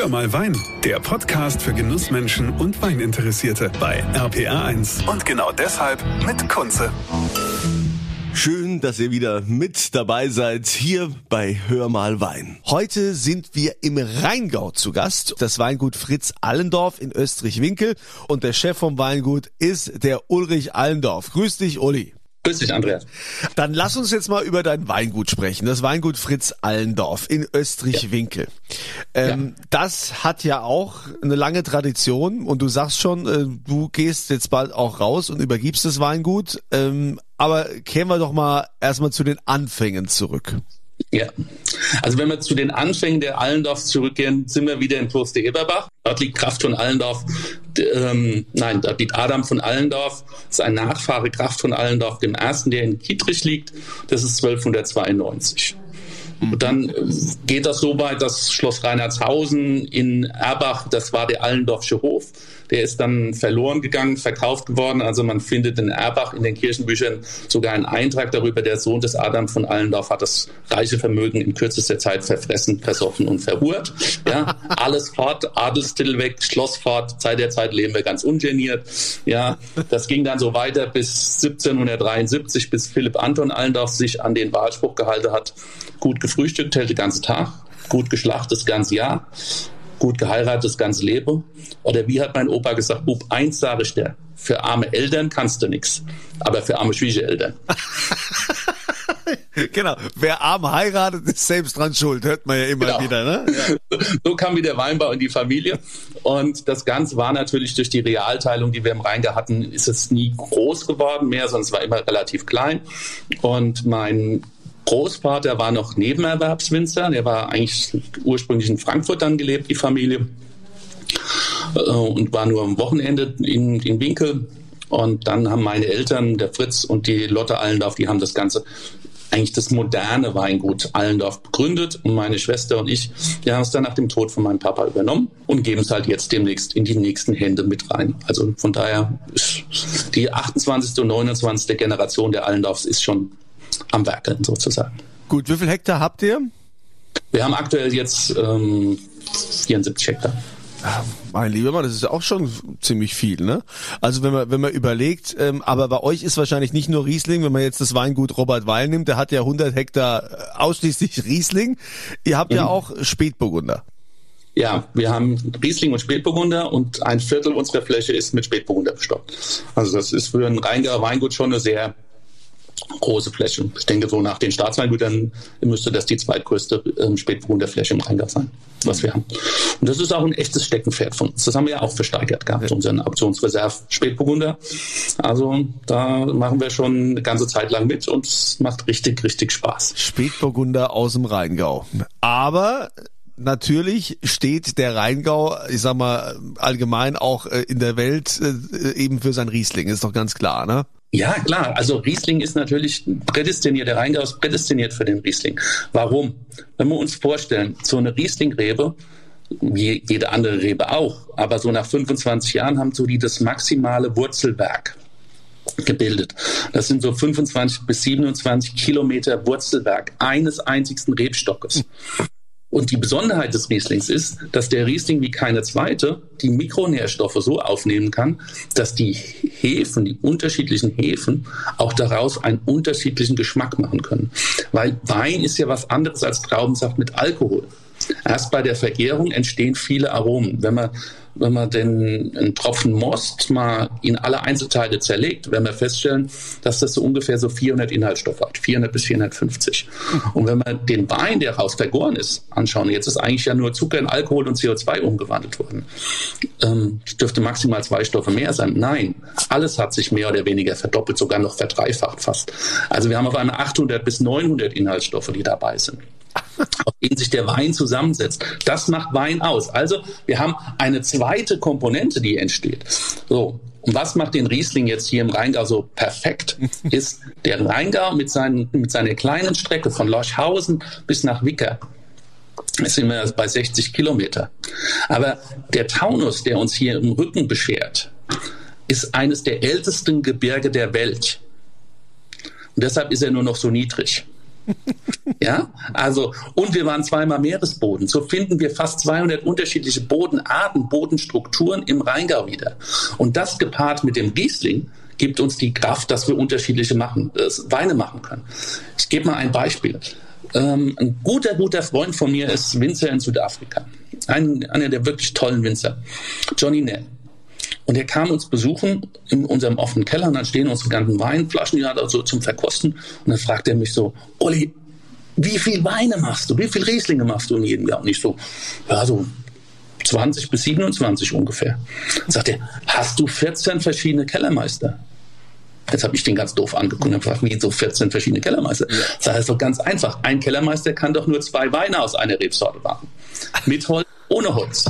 Hör mal Wein, der Podcast für Genussmenschen und Weininteressierte bei RPR1. Und genau deshalb mit Kunze. Schön, dass ihr wieder mit dabei seid hier bei Hör mal Wein. Heute sind wir im Rheingau zu Gast. Das Weingut Fritz Allendorf in Österreich-Winkel und der Chef vom Weingut ist der Ulrich Allendorf. Grüß dich, Uli. Grüß dich, Andreas. Dann lass uns jetzt mal über dein Weingut sprechen. Das Weingut Fritz Allendorf in Österreich-Winkel. Ja. Ähm, ja. Das hat ja auch eine lange Tradition und du sagst schon, äh, du gehst jetzt bald auch raus und übergibst das Weingut. Ähm, aber kehren wir doch mal erstmal zu den Anfängen zurück. Ja, also wenn wir zu den Anfängen der Allendorfs zurückgehen, sind wir wieder in Kloster Eberbach. Dort liegt Kraft von Allendorf, ähm, nein, dort liegt Adam von Allendorf, ist ein Nachfahre Kraft von Allendorf, dem ersten, der in Kietrich liegt, das ist 1292. Und dann äh, geht das so weit, dass Schloss Reinhardshausen in Erbach, das war der Allendorfsche Hof, der ist dann verloren gegangen, verkauft geworden. Also man findet in Erbach in den Kirchenbüchern sogar einen Eintrag darüber, der Sohn des Adam von Allendorf hat das reiche Vermögen in kürzester Zeit verfressen, versoffen und verhurt. Ja, alles fort, Adelstitel weg, Schloss fort, Zeit der Zeit leben wir ganz ungeniert. Ja, das ging dann so weiter bis 1773, bis Philipp Anton Allendorf sich an den Wahlspruch gehalten hat, gut gefrühstückt, hält den ganzen Tag, gut geschlachtet das ganze Jahr gut geheiratet das ganze Leben. Oder wie hat mein Opa gesagt, Bub, eins sage ich dir, für arme Eltern kannst du nichts, aber für arme Schwiegereltern. genau, wer arm heiratet, ist selbst dran schuld, hört man ja immer genau. wieder. Ne? Ja. So kam wieder Weinbau in die Familie. Und das Ganze war natürlich durch die Realteilung, die wir im Rheingau hatten, ist es nie groß geworden mehr, sondern es war immer relativ klein. Und mein Großvater war noch Nebenerwerbswinzer. Der war eigentlich ursprünglich in Frankfurt dann gelebt, die Familie. Äh, und war nur am Wochenende in, in Winkel. Und dann haben meine Eltern, der Fritz und die Lotte Allendorf, die haben das Ganze eigentlich das moderne Weingut Allendorf begründet und meine Schwester und ich, wir haben es dann nach dem Tod von meinem Papa übernommen und geben es halt jetzt demnächst in die nächsten Hände mit rein. Also von daher die 28. und 29. Generation der Allendorfs ist schon am Werkeln sozusagen. Gut, wie viel Hektar habt ihr? Wir haben aktuell jetzt ähm, 74 Hektar. Ja, mein lieber Mann, das ist auch schon ziemlich viel, ne? Also wenn man wenn man überlegt, ähm, aber bei euch ist wahrscheinlich nicht nur Riesling, wenn man jetzt das Weingut Robert Weil nimmt, der hat ja 100 Hektar äh, ausschließlich Riesling. Ihr habt mhm. ja auch Spätburgunder. Ja, wir haben Riesling und Spätburgunder und ein Viertel unserer Fläche ist mit Spätburgunder bestockt. Also das ist für ein Rheingauer Weingut schon eine sehr große Fläche. Ich denke, so nach den Staatsweingütern müsste das die zweitgrößte ähm, Spätburgunderfläche im Rheingau sein, was wir haben. Und das ist auch ein echtes Steckenpferd von uns. Das haben wir ja auch versteigert gehabt, unseren Auktionsreserve Spätburgunder. Also da machen wir schon eine ganze Zeit lang mit und es macht richtig, richtig Spaß. Spätburgunder aus dem Rheingau. Aber natürlich steht der Rheingau, ich sag mal, allgemein auch äh, in der Welt äh, eben für sein Riesling, ist doch ganz klar, ne? Ja, klar. Also Riesling ist natürlich prädestiniert. Der Rheingau ist prädestiniert für den Riesling. Warum? Wenn wir uns vorstellen, so eine Rieslingrebe, wie jede andere Rebe auch, aber so nach 25 Jahren haben so die das maximale Wurzelwerk gebildet. Das sind so 25 bis 27 Kilometer Wurzelwerk eines einzigsten Rebstockes. Und die Besonderheit des Rieslings ist, dass der Riesling wie keine zweite die Mikronährstoffe so aufnehmen kann, dass die Hefen, die unterschiedlichen Hefen, auch daraus einen unterschiedlichen Geschmack machen können. Weil Wein ist ja was anderes als Traubensaft mit Alkohol. Erst bei der Vergärung entstehen viele Aromen. Wenn man wenn man den einen Tropfen Most mal in alle Einzelteile zerlegt, werden wir feststellen, dass das so ungefähr so 400 Inhaltsstoffe hat, 400 bis 450. Und wenn wir den Wein, der raus vergoren ist, anschauen, jetzt ist eigentlich ja nur Zucker in Alkohol und CO2 umgewandelt worden. Ähm, dürfte maximal zwei Stoffe mehr sein. Nein, alles hat sich mehr oder weniger verdoppelt, sogar noch verdreifacht fast. Also wir haben auf einmal 800 bis 900 Inhaltsstoffe, die dabei sind auf denen sich der Wein zusammensetzt. Das macht Wein aus. Also wir haben eine zweite Komponente, die entsteht. So. Und was macht den Riesling jetzt hier im Rheingau so perfekt? Ist der Rheingau mit, seinen, mit seiner kleinen Strecke von Lorchhausen bis nach Wicker. Jetzt sind wir bei 60 Kilometer. Aber der Taunus, der uns hier im Rücken beschert, ist eines der ältesten Gebirge der Welt. Und deshalb ist er nur noch so niedrig. Ja, also, und wir waren zweimal Meeresboden. So finden wir fast 200 unterschiedliche Bodenarten, Bodenstrukturen im Rheingau wieder. Und das gepaart mit dem Riesling gibt uns die Kraft, dass wir unterschiedliche machen, äh, Weine machen können. Ich gebe mal ein Beispiel. Ähm, ein guter, guter Freund von mir ist Winzer in Südafrika. Ein, einer der wirklich tollen Winzer. Johnny Nell. Und er kam uns besuchen in unserem offenen Keller und dann stehen unsere ganzen Weinflaschen, die hat er so zum Verkosten. Und dann fragt er mich so, Olli, wie viel Weine machst du? Wie viel Rieslinge machst du in jedem Jahr? Und ich so, ja, so 20 bis 27 ungefähr. Dann sagt er, hast du 14 verschiedene Kellermeister? Jetzt habe ich den ganz doof angeguckt und gefragt, wie so 14 verschiedene Kellermeister? Ja. Das heißt doch ganz einfach. Ein Kellermeister kann doch nur zwei Weine aus einer Rebsorte machen. Mit Holz, ohne Holz.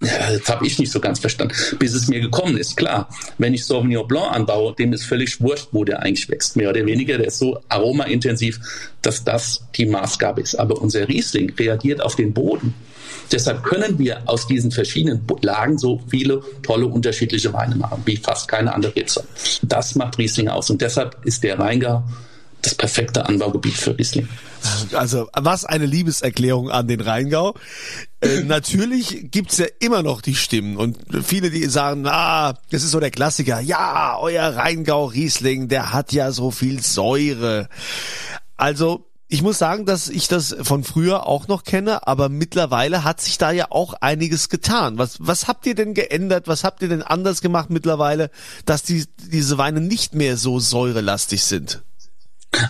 Das habe ich nicht so ganz verstanden, bis es mir gekommen ist. Klar, wenn ich Sauvignon Blanc anbaue, dem ist völlig wurscht, wo der eigentlich wächst. Mehr oder weniger, der ist so aromaintensiv, dass das die Maßgabe ist. Aber unser Riesling reagiert auf den Boden. Deshalb können wir aus diesen verschiedenen Lagen so viele tolle unterschiedliche Weine machen, wie fast keine andere Rebsorte. Das macht Riesling aus. Und deshalb ist der Rheingau das perfekte Anbaugebiet für Riesling. Also was eine Liebeserklärung an den Rheingau. Äh, natürlich gibt's ja immer noch die Stimmen und viele, die sagen, ah, das ist so der Klassiker, ja, euer Rheingau Riesling, der hat ja so viel Säure. Also ich muss sagen, dass ich das von früher auch noch kenne, aber mittlerweile hat sich da ja auch einiges getan. Was, was habt ihr denn geändert? Was habt ihr denn anders gemacht mittlerweile, dass die, diese Weine nicht mehr so säurelastig sind?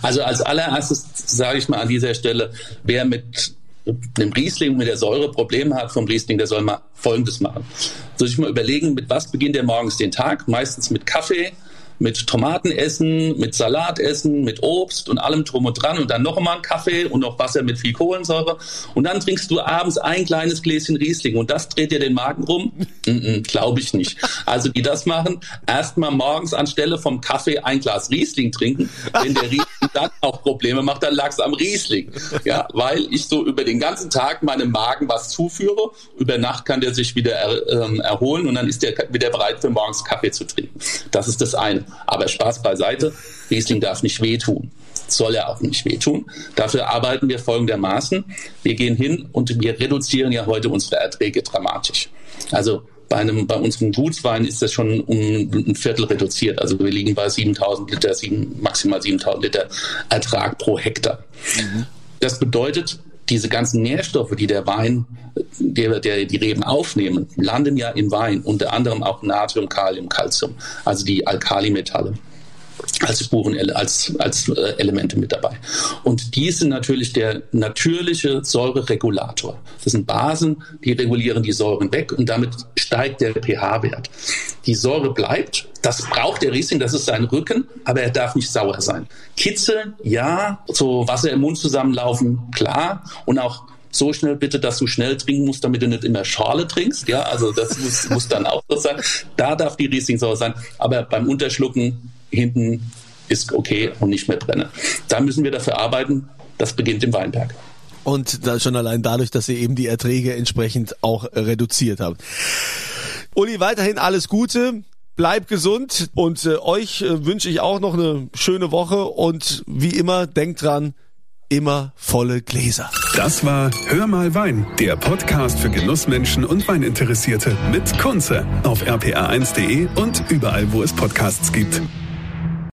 Also als allererstes sage ich mal an dieser Stelle, wer mit dem Riesling mit der Säure Probleme hat vom Riesling, der soll mal Folgendes machen. Soll sich mal überlegen, mit was beginnt er morgens den Tag? Meistens mit Kaffee, mit Tomaten essen, mit Salat essen, mit Obst und allem drum und dran und dann noch einmal einen Kaffee und noch Wasser mit viel Kohlensäure und dann trinkst du abends ein kleines Gläschen Riesling und das dreht dir den Magen rum? Glaube ich nicht. Also die das machen, erstmal morgens anstelle vom Kaffee ein Glas Riesling trinken. Wenn der Riesling dann auch Probleme macht, dann lag es am Riesling. Ja, weil ich so über den ganzen Tag meinem Magen was zuführe. Über Nacht kann der sich wieder er, ähm, erholen und dann ist der wieder bereit für morgens Kaffee zu trinken. Das ist das eine. Aber Spaß beiseite, Riesling darf nicht wehtun. Soll er auch nicht wehtun. Dafür arbeiten wir folgendermaßen. Wir gehen hin und wir reduzieren ja heute unsere Erträge dramatisch. Also bei, einem, bei unserem Gutswein ist das schon um ein Viertel reduziert. Also wir liegen bei 7000 Liter, 7, maximal 7000 Liter Ertrag pro Hektar. Mhm. Das bedeutet, diese ganzen Nährstoffe, die der Wein, der, der die Reben aufnehmen, landen ja im Wein, unter anderem auch Natrium, Kalium, Calcium, also die Alkalimetalle als Spuren, als, als äh, Elemente mit dabei. Und die sind natürlich der natürliche Säureregulator. Das sind Basen, die regulieren die Säuren weg und damit steigt der pH-Wert. Die Säure bleibt, das braucht der Riesling, das ist sein Rücken, aber er darf nicht sauer sein. Kitzeln, ja, so Wasser im Mund zusammenlaufen, klar, und auch so schnell bitte, dass du schnell trinken musst, damit du nicht immer Schale trinkst. Ja, also das muss, muss dann auch so sein. Da darf die Riesling sauer sein. Aber beim Unterschlucken hinten ist okay und nicht mehr brennen. Da müssen wir dafür arbeiten. Das beginnt im Weinberg. Und da schon allein dadurch, dass ihr eben die Erträge entsprechend auch reduziert habt. Uli, weiterhin alles Gute. Bleib gesund und äh, euch äh, wünsche ich auch noch eine schöne Woche und wie immer, denkt dran, immer volle Gläser. Das war Hör mal Wein, der Podcast für Genussmenschen und Weininteressierte mit Kunze auf rpa1.de und überall, wo es Podcasts gibt.